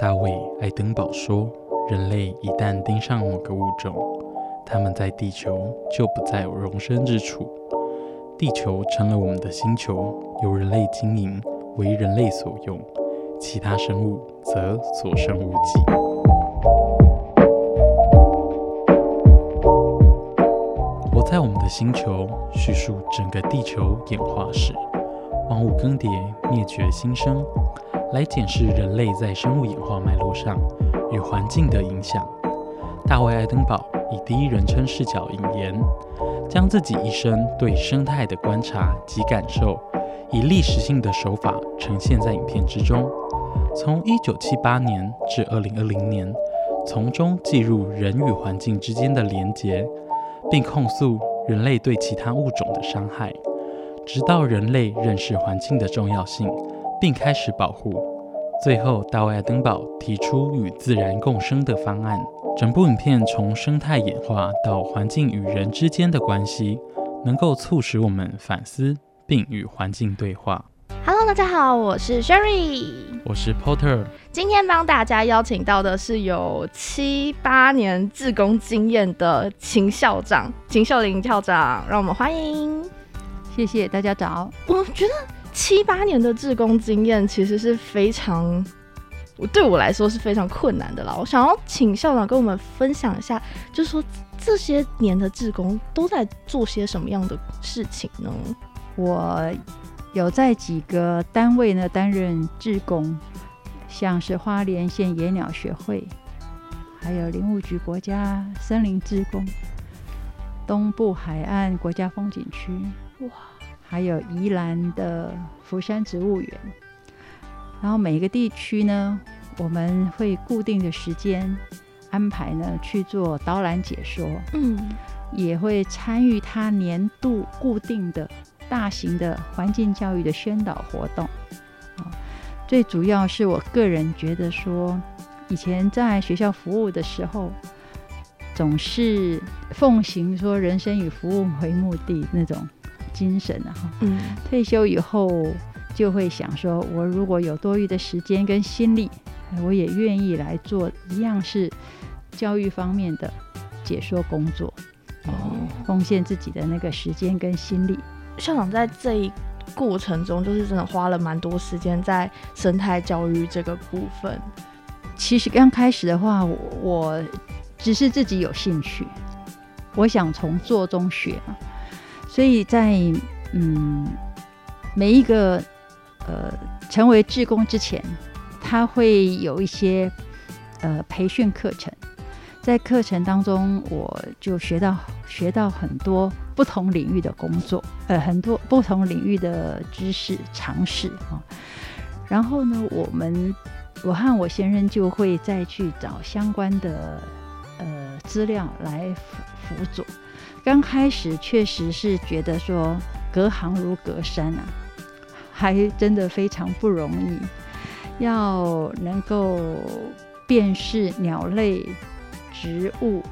大卫·爱登堡说：“人类一旦盯上某个物种，他们在地球就不再有容身之处。地球成了我们的星球，由人类经营，为人类所用，其他生物则所剩无几。”的星球叙述整个地球演化史，万物更迭、灭绝、新生，来检视人类在生物演化脉络上与环境的影响。大卫·爱登堡以第一人称视角引言，将自己一生对生态的观察及感受，以历史性的手法呈现在影片之中。从1978年至2020年，从中记录人与环境之间的连结。并控诉人类对其他物种的伤害，直到人类认识环境的重要性，并开始保护。最后，大卫·爱登堡提出与自然共生的方案。整部影片从生态演化到环境与人之间的关系，能够促使我们反思并与环境对话。Hello，大家好，我是 Sherry，我是 Porter。今天帮大家邀请到的是有七八年志工经验的秦校长，秦秀玲校长，让我们欢迎。谢谢大家早。我觉得七八年的志工经验其实是非常，对我来说是非常困难的啦。我想要请校长跟我们分享一下，就是说这些年的志工都在做些什么样的事情呢？我。有在几个单位呢担任志工，像是花莲县野鸟学会，还有林务局国家森林志工，东部海岸国家风景区，哇，还有宜兰的福山植物园。然后每个地区呢，我们会固定的时间安排呢去做导览解说，嗯，也会参与他年度固定的。大型的环境教育的宣导活动啊，最主要是我个人觉得说，以前在学校服务的时候，总是奉行说人生以服务为目的那种精神啊。嗯，退休以后就会想说，我如果有多余的时间跟心力，我也愿意来做一样是教育方面的解说工作，哦，奉献自己的那个时间跟心力。校长在这一过程中，就是真的花了蛮多时间在生态教育这个部分。其实刚开始的话，我只是自己有兴趣，我想从做中学嘛。所以在嗯每一个呃成为志工之前，他会有一些呃培训课程。在课程当中，我就学到学到很多不同领域的工作，呃，很多不同领域的知识常识啊。然后呢，我们我和我先生就会再去找相关的呃资料来辅辅佐。刚开始确实是觉得说隔行如隔山啊，还真的非常不容易，要能够辨识鸟类。植物、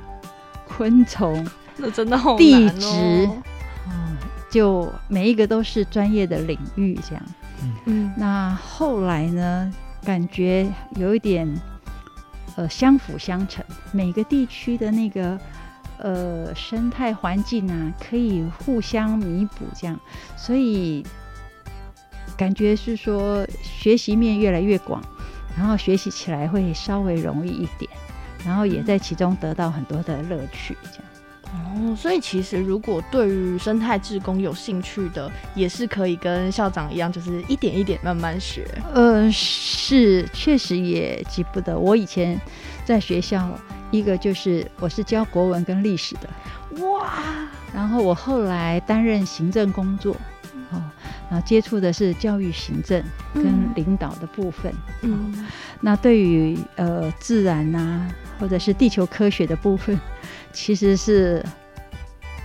昆虫，那真的好地质，嗯，就每一个都是专业的领域，这样。嗯，那后来呢，感觉有一点呃相辅相成，每个地区的那个呃生态环境啊，可以互相弥补，这样，所以感觉是说学习面越来越广，然后学习起来会稍微容易一点。然后也在其中得到很多的乐趣，这样哦。所以其实如果对于生态志工有兴趣的，也是可以跟校长一样，就是一点一点慢慢学。呃，是，确实也急不得。我以前在学校，一个就是我是教国文跟历史的，哇，然后我后来担任行政工作，哦，然后接触的是教育行政跟嗯领导的部分。嗯那对于呃自然呐、或者是地球科学的部分，其实是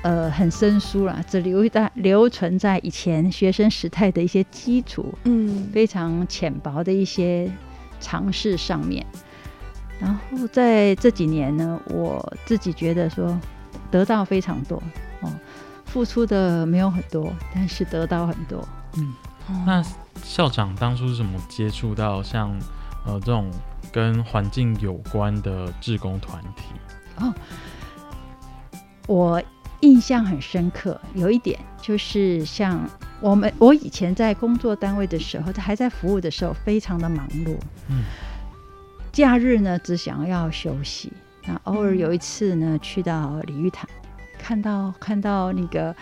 呃很生疏啦，只留在留存在以前学生时代的一些基础，嗯非常浅薄的一些尝试上面。然后在这几年呢，我自己觉得说得到非常多哦，付出的没有很多，但是得到很多。嗯那校长当初是怎么接触到像呃这种跟环境有关的志工团体？哦我印象很深刻，有一点就是像我们我以前在工作单位的时候，还在服务的时候，非常的忙碌。嗯，假日呢只想要休息。那偶尔有一次呢，去到鲤鱼潭，看到看到那个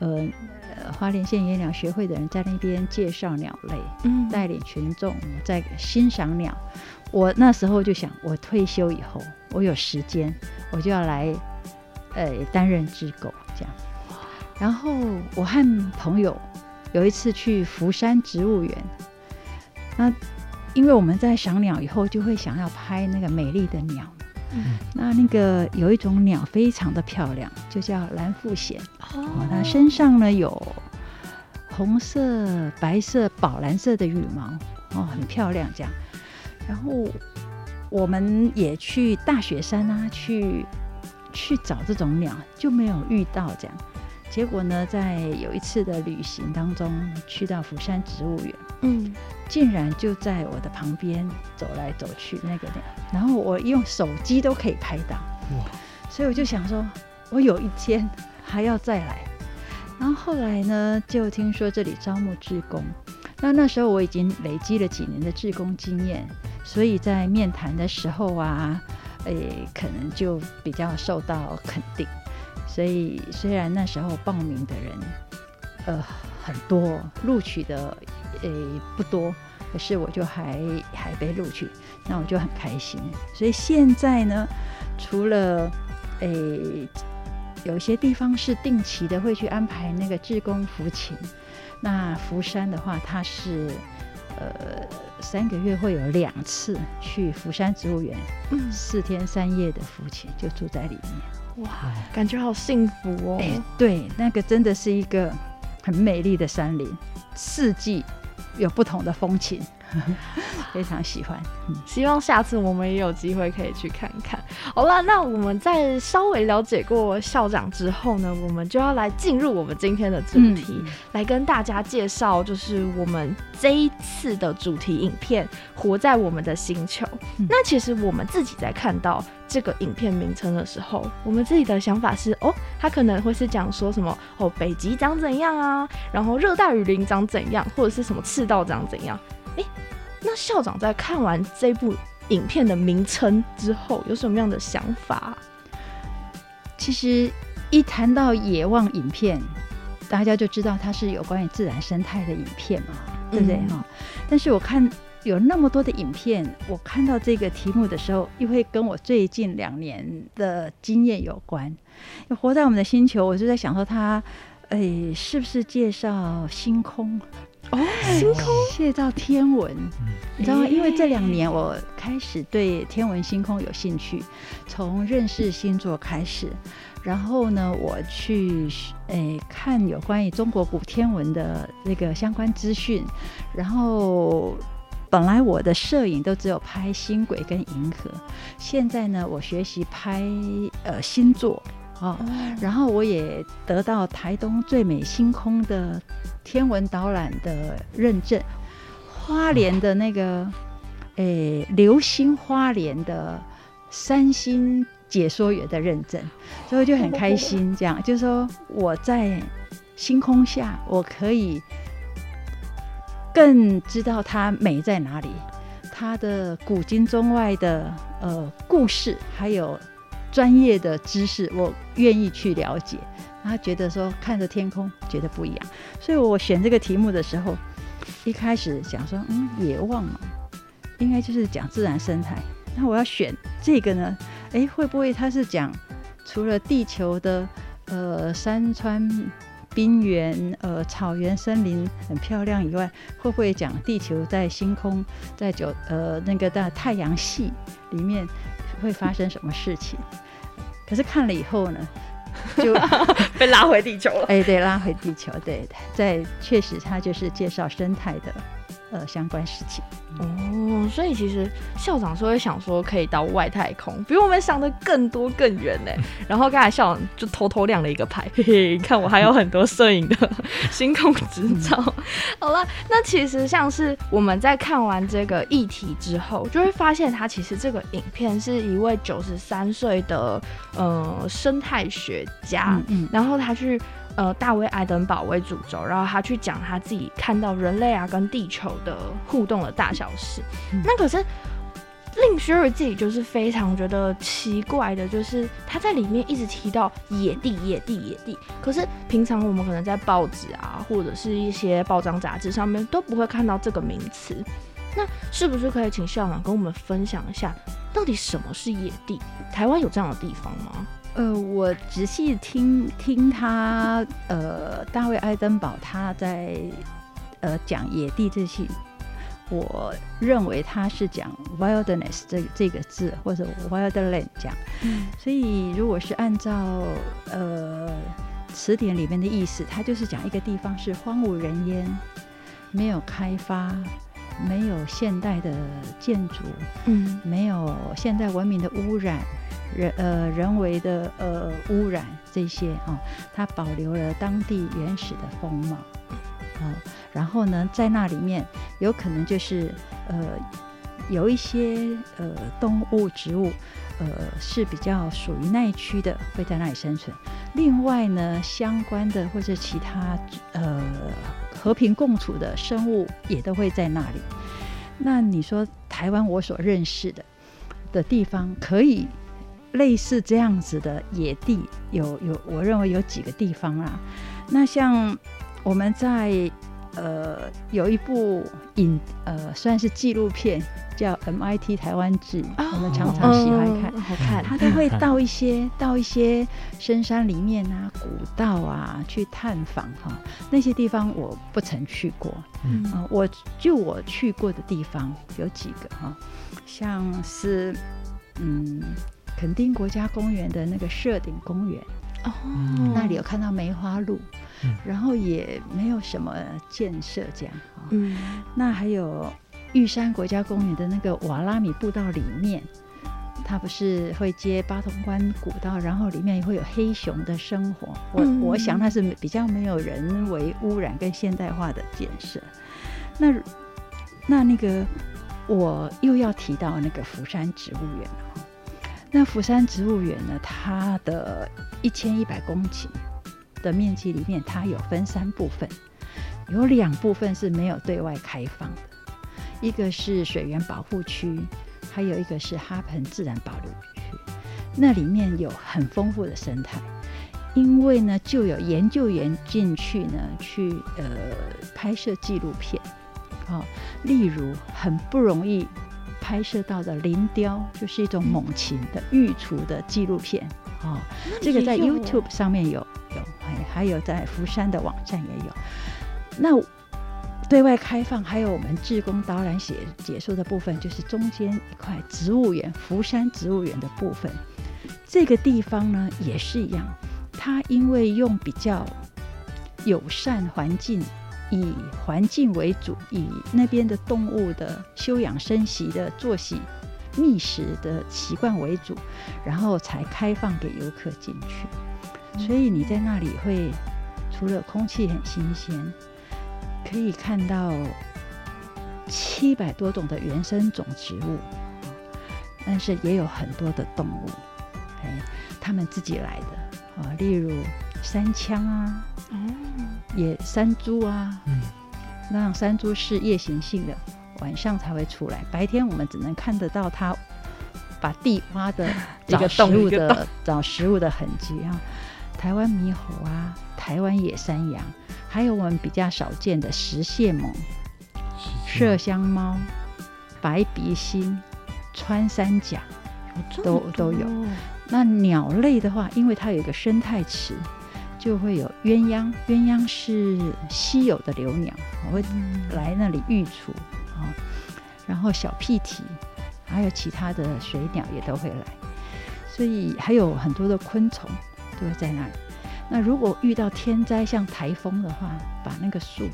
呃呃花莲县野鸟学会的人在那边介绍鸟类，嗯带领群众在欣赏鸟。我那时候就想，我退休以后，我有时间，我就要来，呃，担任志狗这样。然后我和朋友有一次去福山植物园，那因为我们在赏鸟以后，就会想要拍那个美丽的鸟。嗯那那个有一种鸟非常的漂亮，就叫蓝腹鹇。哦，哦它身上呢有红色、白色、宝蓝色的羽毛，哦，很漂亮这样。然后我们也去大雪山啊，去去找这种鸟，就没有遇到这样。结果呢，在有一次的旅行当中，去到福山植物园，嗯竟然就在我的旁边走来走去那个鸟，然后我用手机都可以拍到。哇，所以我就想说，我有一天还要再来。然后后来呢，就听说这里招募志工，那那时候我已经累积了几年的志工经验，所以在面谈的时候啊，诶，可能就比较受到肯定。所以虽然那时候报名的人，呃，很多，录取的诶不多，可是我就还还被录取，那我就很开心。所以现在呢，除了诶有些地方是定期的会去安排那个志工服勤，那福山的话，它是呃三个月会有两次去福山植物园，嗯，四天三夜的浮潜，就住在里面。哇，感觉好幸福哦。哎、对，那个真的是一个很美丽的山林，四季有不同的风情，非常喜欢。嗯，希望下次我们也有机会可以去看看。好了，那我们在稍微了解过校长之后呢，我们就要来进入我们今天的主题，来跟大家介绍，就是我们这一次的主题影片《活在我们的星球》嗯那其实我们自己在看到这个影片名称的时候，我们自己的想法是，哦，它可能会是讲说什么，哦，北极长怎样啊，然后热带雨林长怎样，或者是什么赤道长怎样。诶，那校长在看完这部影片的名称之后，有什么样的想法？其实一谈到野望影片，大家就知道它是有关于自然生态的影片嘛，对不对嗯哈、但是我看有那么多的影片，我看到这个题目的时候，又会跟我最近两年的经验有关。活在我们的星球，我就在想说它，诶，是不是介绍星空？哦，星空，介绍天文，嗯你知道吗？因为这两年我开始对天文星空有兴趣，从认识星座开始，然后呢，我去诶看有关于中国古天文的那个相关资讯，然后。本来我的摄影都只有拍星轨跟银河，现在呢，我学习拍呃星座啊、哦然后我也得到台东最美星空的天文导览的认证，花莲的那个诶流星花莲的三星解说员的认证，所以就很开心。这样就是说我在星空下，我可以更知道它美在哪里，它的古今中外的呃故事，还有专业的知识，我愿意去了解。他觉得说看着天空觉得不一样，所以我选这个题目的时候，一开始想说，嗯，野望嘛，应该就是讲自然生态。那我要选这个呢？诶，会不会它是讲除了地球的呃山川冰原、呃草原、森林很漂亮以外，会不会讲地球在星空在九呃那个在太阳系里面会发生什么事情？可是看了以后呢，就被拉回地球了。哎，对，拉回地球，对，在确实它就是介绍生态的呃相关事情。哦，所以其实校长是会想说可以到外太空，比我们想的更多更远呢。然后刚才校长就偷偷亮了一个牌，嘿嘿，看我还有很多摄影的 星空执照。好了，那其实像是我们在看完这个议题之后，就会发现他其实这个影片是一位九十三岁的呃生态学家，嗯嗯然后他去呃大卫爱登堡为主轴，然后他去讲他自己看到人类啊跟地球的互动的大小事。嗯那可是令 Sherry 自己就是非常觉得奇怪的，就是他在里面一直提到野地、野地、野地，可是平常我们可能在报纸啊或者是一些报章杂志上面都不会看到这个名词。那是不是可以请校长跟我们分享一下，到底什么是野地？台湾有这样的地方吗？呃，我仔细听听他，呃，大卫爱登堡他在呃讲野地这些，我认为他是讲 wilderness 这这个字，或者 wildland 讲。所以如果是按照呃词典里面的意思，他就是讲一个地方是荒无人烟，没有开发，没有现代的建筑，嗯没有现代文明的污染，人呃人为的呃污染这些啊、它保留了当地原始的风貌，哦，然后呢，在那里面有可能就是呃有一些呃动物植物。呃，是比较属于那一区的，会在那里生存。另外呢，相关的或者其他呃和平共处的生物也都会在那里。那你说台湾我所认识的的地方，可以类似这样子的野地，有有，我认为有几个地方啦。那像我们在呃有一部影呃算是纪录片，叫《MIT 台湾志》，我们常常喜欢看。嗯好看。他都会到一些到一些深山里面啊、古道啊去探访哈、那些地方我不曾去过。嗯。啊、我就我去过的地方有几个哈、像是嗯垦丁国家公园的那个社顶公园，哦，那里有看到梅花鹿，嗯然后也没有什么建设这样啊、嗯那还有玉山国家公园的那个瓦拉米步道里面，它不是会接八通关古道，然后里面也会有黑熊的生活。我、嗯我想它是比较没有人为污染跟现代化的建设。那那那个我又要提到那个福山植物园了哈。那福山植物园呢，它的一千一百公顷的面积里面，它有分三部分。有两部分是没有对外开放的，一个是水源保护区，还有一个是哈盆自然保留区。那里面有很丰富的生态，因为呢，就有研究员进去呢，去呃拍摄纪录片，哦，例如很不容易拍摄到的林雕，就是一种猛禽的育雏的纪录片，哦，这个在 YouTube 上面有有，还还有在福山的网站也有。那对外开放，还有我们志工导览写解说的部分，就是中间一块植物园，福山植物园的部分。这个地方呢也是一样，它因为用比较友善环境，以环境为主，以那边的动物的休养生息的作息、觅食的习惯为主，然后才开放给游客进去。所以你在那里会除了空气很新鲜，可以看到七百多种的原生种植物，但是也有很多的动物，哎，他们自己来的啊，例如山羌啊、哦，野山猪啊，嗯。那山猪是夜行性的，晚上才会出来，白天我们只能看得到它把地挖的 找食物的 找食物的痕迹啊。台湾猕猴啊，台湾野山羊，还有我们比较少见的石蟹猛、麝香猫、白鼻心、穿山甲。都都有。那鸟类的话，因为它有一个生态池，就会有鸳鸯，鸳鸯是稀有的留鸟，会来那里育雏然后小屁蹄，还有其他的水鸟也都会来，所以还有很多的昆虫都会在那里。那如果遇到天灾，像台风的话，把那个树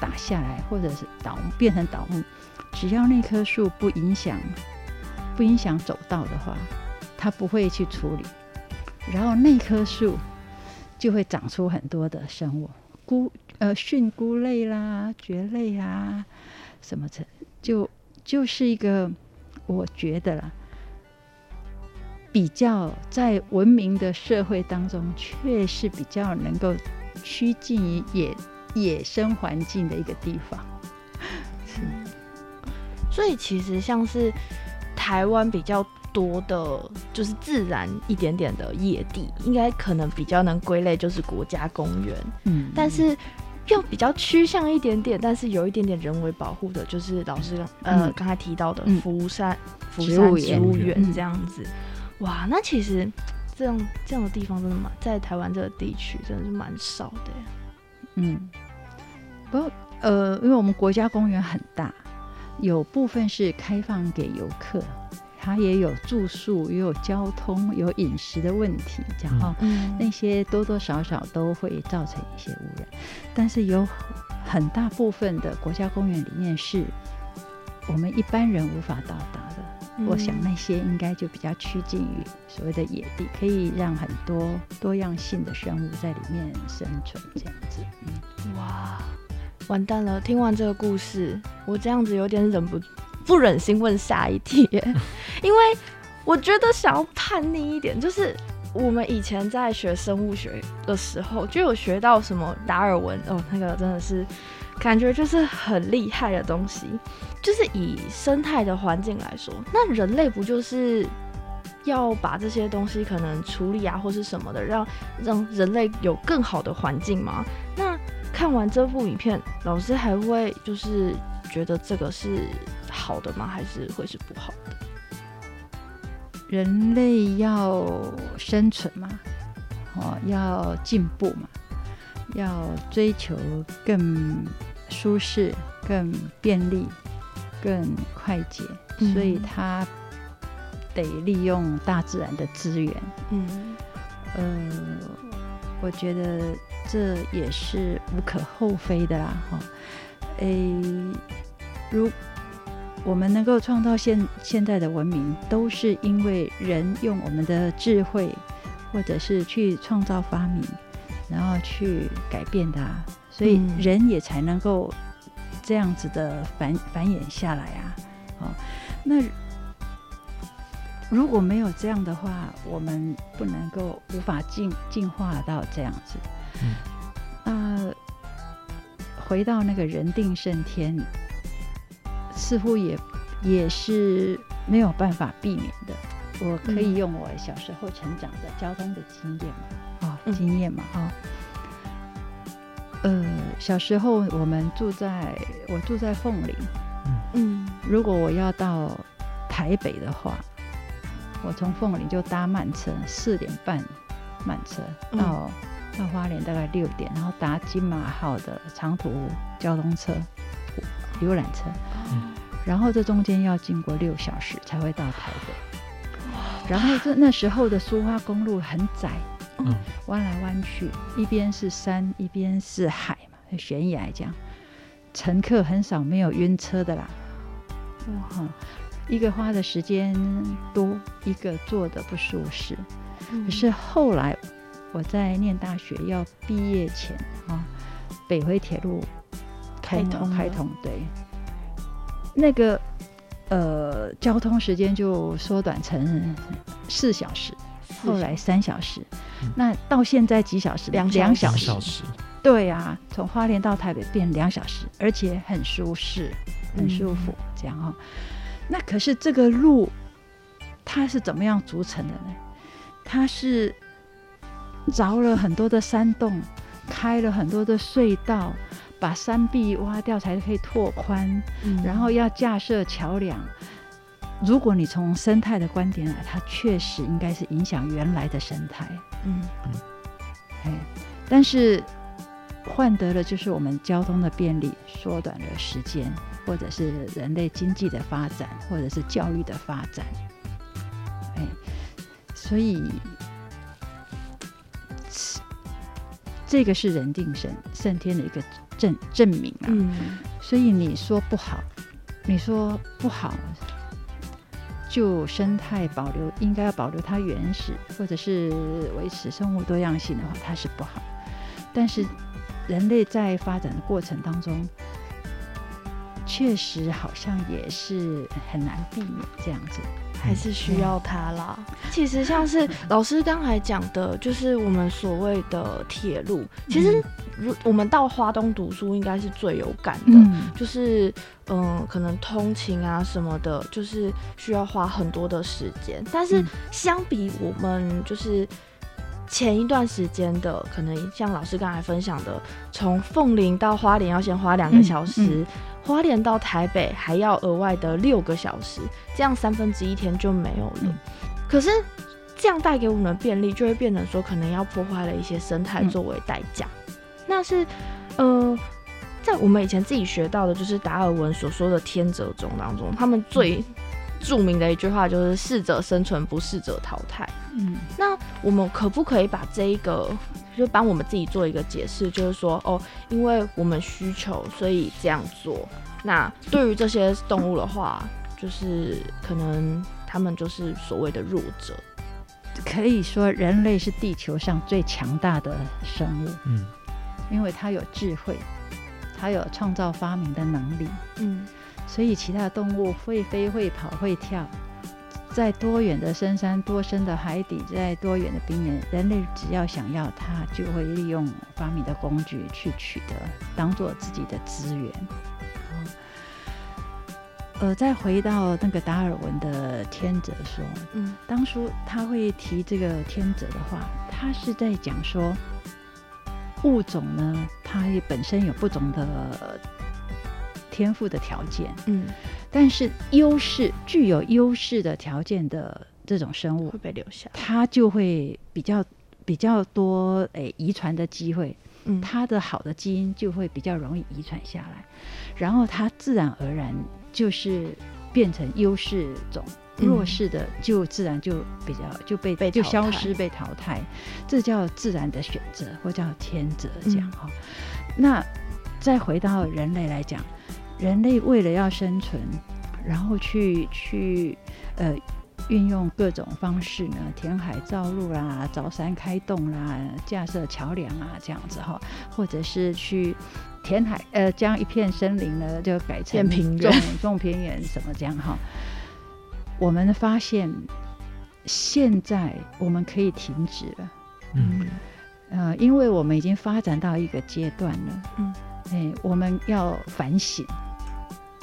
打下来，或者是倒变成倒木，只要那棵树不影响不影响走道的话，它不会去处理。然后那棵树就会长出很多的生物，菇呃蕈菇类啦、蕨类啊，什么成，就就是一个我觉得啦，比较在文明的社会当中，确实比较能够趋近于野野生环境的一个地方。是所以其实像是台湾比较多的，就是自然一点点的野地，应该可能比较能归类就是国家公园。嗯，但是又比较趋向一点点，但是有一点点人为保护的，就是老师刚呃嗯。刚才提到的嗯。福山福山植物嗯。园这样子。哇，那其实这样这样的地方真的蛮在台湾这个地区真的是蛮少的。嗯，不过呃，因为我们国家公园很大，有部分是开放给游客，它也有住宿，也有交通，有饮食的问题，这样哈、嗯那些多多少少都会造成一些污染，但是有很大部分的国家公园里面是我们一般人无法到达的。我想那些应该就比较趋近于所谓的野地，可以让很多多样性的生物在里面生存，这样子。嗯，哇，完蛋了！听完这个故事，我这样子有点忍不不忍心问下一题，因为我觉得想要叛逆一点，就是我们以前在学生物学的时候，就有学到什么达尔文哦，那个真的是感觉就是很厉害的东西。就是以生态的环境来说，那人类不就是要把这些东西可能处理啊，或是什么的，让让人类有更好的环境吗？那看完这部影片，老师还会就是觉得这个是好的吗？还是会是不好的？人类要生存嘛，哦，要进步嘛，要追求更舒适、更便利、更快捷，嗯所以它得利用大自然的资源。嗯呃，我觉得这也是无可厚非的啦，哈。诶，如我们能够创造现现代的文明，都是因为人用我们的智慧，或者是去创造发明，然后去改变它，所以嗯人也才能够这样子的繁繁衍下来啊。哦，那如果没有这样的话，我们不能够无法进进化到这样子。嗯那回到那个人定胜天，似乎也也是没有办法避免的。我可以嗯。用我小时候成长的交通的经验嘛，哦，嗯。经验嘛，哦、呃，小时候我们住在我住在凤林，嗯。如果我要到台北的话，我从凤林就搭慢车，四点半慢车嗯。到、到花莲大概六点，然后搭金马号的长途交通车、游览车，然后这中间要经过六小时才会到台北。然后这那时候的苏花公路很窄，嗯。弯来弯去，一边是山，一边是海嘛，悬崖这样。乘客很少没有晕车的啦，哇，哈一个花的时间多，一个坐的不舒适。嗯。可是后来我在念大学要毕业前啊，北回铁路开通开通，对，那个呃交通时间就缩短成四小时，后来三小时，嗯那到现在几小时？两两小小时。两小时，对啊，从花莲到台北变两小时，而且很舒适，很舒服，这样哦。那可是这个路它是怎么样组成的呢？它是凿了很多的山洞，开了很多的隧道，把山壁挖掉才可以拓宽，嗯然后要架设桥梁。如果你从生态的观点来，它确实应该是影响原来的生态。嗯哎，但是换得了就是我们交通的便利，缩短了时间，或者是人类经济的发展，或者是教育的发展，哎，所以这个是人定胜胜天的一个证证明啊。嗯，所以你说不好，你说不好，就生态保留应该要保留它原始，或者是维持生物多样性的话，它是不好。但是人类在发展的过程当中，确实好像也是很难避免这样子。还是需要它啦。其实像是老师刚才讲的，就是我们所谓的铁路，其实如我们到花东读书应该是最有感的，嗯就是嗯，可能通勤啊什么的，就是需要花很多的时间。但是嗯相比我们就是前一段时间的，可能像老师刚才分享的，从凤林到花莲要先花两个小时，嗯花莲到台北还要额外的六个小时，这样三分之一天就没有了。嗯可是这样带给我们的便利，就会变成说，可能要破坏了一些生态嗯作为代价。那是呃，在我们以前自己学到的，就是达尔文所说的天择中当中，他们最著名的一句话就是“适者生存，不适者淘汰”。嗯那我们可不可以把这一个，就帮我们自己做一个解释，就是说，哦，因为我们需求，所以这样做。那对于这些动物的话，就是可能他们就是所谓的弱者。可以说人类是地球上最强大的生物，嗯，因为它有智慧，它有创造发明的能力。嗯所以其他动物会飞、会跑、会跳，在多远的深山、多深的海底，在多远的冰原，人类只要想要它，就会利用发明的工具去取得，当做自己的资源。哦呃，再回到那个达尔文的天择说，嗯当初他会提这个天择的话，他是在讲说，物种呢，它也本身有不同的天赋的条件，嗯，但是优势具有优势的条件的这种生物会，被留下。它就会比较比较多诶遗传的机会，嗯，它的好的基因就会比较容易遗传下来，然后它自然而然就是变成优势种。嗯。弱势的就自然就比较就被被就消失被淘汰，这叫自然的选择或叫天择这样嗯。哈、那再回到人类来讲，人类为了要生存，然后去去呃运用各种方式呢，填海造陆啦，凿山开洞啦，架设桥梁啊，这样子哈，或者是去填海呃将一片森林呢就改成种原。种平原什么这样哈。我们发现现在我们可以停止了。嗯呃，因为我们已经发展到一个阶段了，嗯，哎，我们要反省，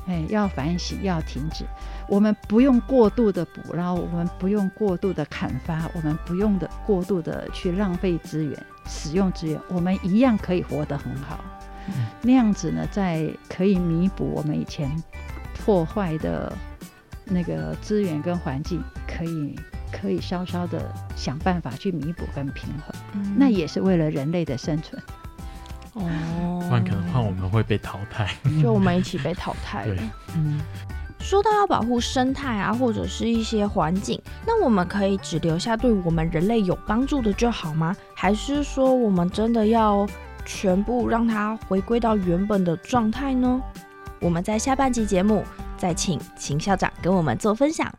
哎，要反省，要停止。我们不用过度的捕捞，我们不用过度的砍伐，我们不用的过度的去浪费资源、使用资源，我们一样可以活得很好。嗯那样子呢，在可以弥补我们以前破坏的那个资源跟环境，可以可以稍稍的想办法去弥补跟平衡。嗯那也是为了人类的生存。哦，不然可能换我们会被淘汰。就我们一起被淘汰了对。嗯，说到要保护生态啊，或者是一些环境，那我们可以只留下对我们人类有帮助的就好吗？还是说我们真的要全部让它回归到原本的状态呢？我们在下半集节目再请秦校长跟我们做分享。